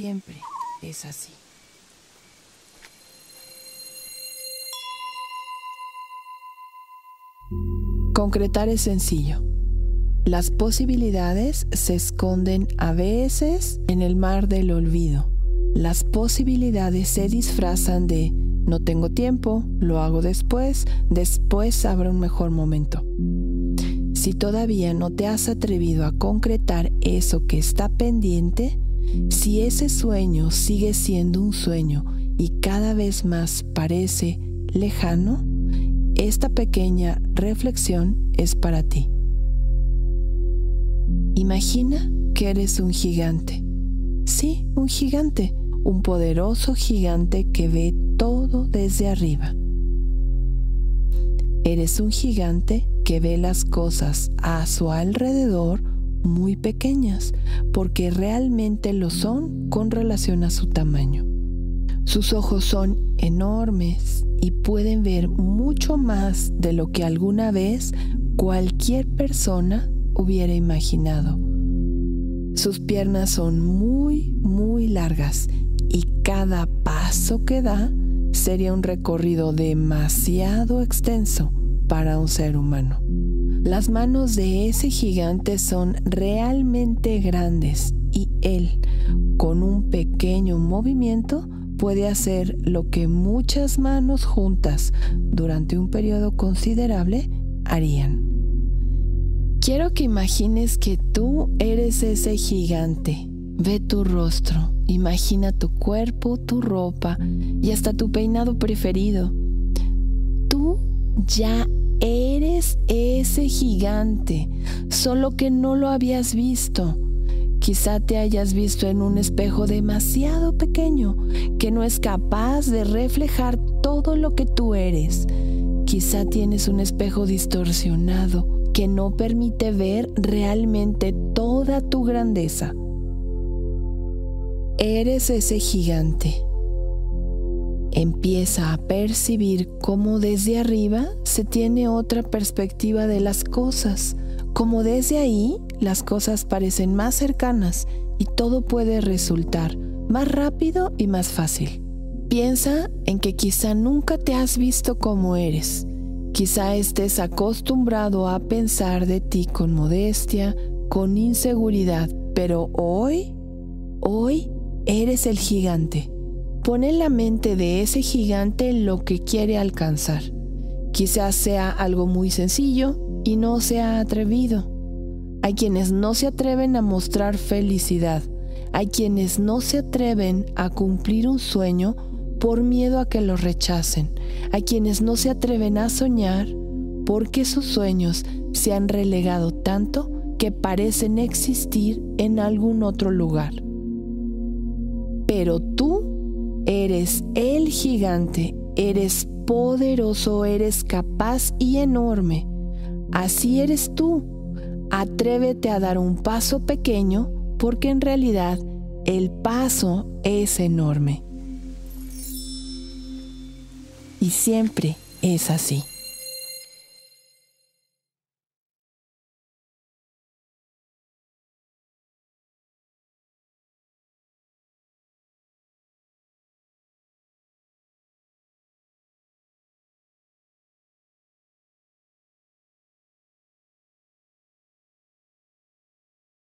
siempre es así. Concretar es sencillo. Las posibilidades se esconden a veces en el mar del olvido. Las posibilidades se disfrazan de no tengo tiempo, lo hago después, después habrá un mejor momento. Si todavía no te has atrevido a concretar eso que está pendiente, si ese sueño sigue siendo un sueño y cada vez más parece lejano, esta pequeña reflexión es para ti. Imagina que eres un gigante. Sí, un gigante, un poderoso gigante que ve todo desde arriba. Eres un gigante que ve las cosas a su alrededor muy pequeñas, porque realmente lo son con relación a su tamaño. Sus ojos son enormes y pueden ver mucho más de lo que alguna vez cualquier persona hubiera imaginado. Sus piernas son muy, muy largas y cada paso que da sería un recorrido demasiado extenso para un ser humano. Las manos de ese gigante son realmente grandes y él, con un pequeño movimiento, puede hacer lo que muchas manos juntas durante un periodo considerable harían. Quiero que imagines que tú eres ese gigante. Ve tu rostro, imagina tu cuerpo, tu ropa y hasta tu peinado preferido. Tú ya eres ese gigante, solo que no lo habías visto. Quizá te hayas visto en un espejo demasiado pequeño que no es capaz de reflejar todo lo que tú eres. Quizá tienes un espejo distorsionado que no permite ver realmente toda tu grandeza. Eres ese gigante. Empieza a percibir cómo desde arriba se tiene otra perspectiva de las cosas como desde ahí las cosas parecen más cercanas y todo puede resultar más rápido y más fácil. Piensa en que quizá nunca te has visto como eres. Quizá estés acostumbrado a pensar de ti con modestia, con inseguridad, pero hoy, hoy eres el gigante. Pon en la mente de ese gigante lo que quiere alcanzar. Quizás sea algo muy sencillo, y no se ha atrevido. Hay quienes no se atreven a mostrar felicidad. Hay quienes no se atreven a cumplir un sueño por miedo a que lo rechacen. Hay quienes no se atreven a soñar porque sus sueños se han relegado tanto que parecen existir en algún otro lugar. Pero tú eres el gigante, eres poderoso, eres capaz y enorme. Así eres tú. Atrévete a dar un paso pequeño porque en realidad el paso es enorme. Y siempre es así.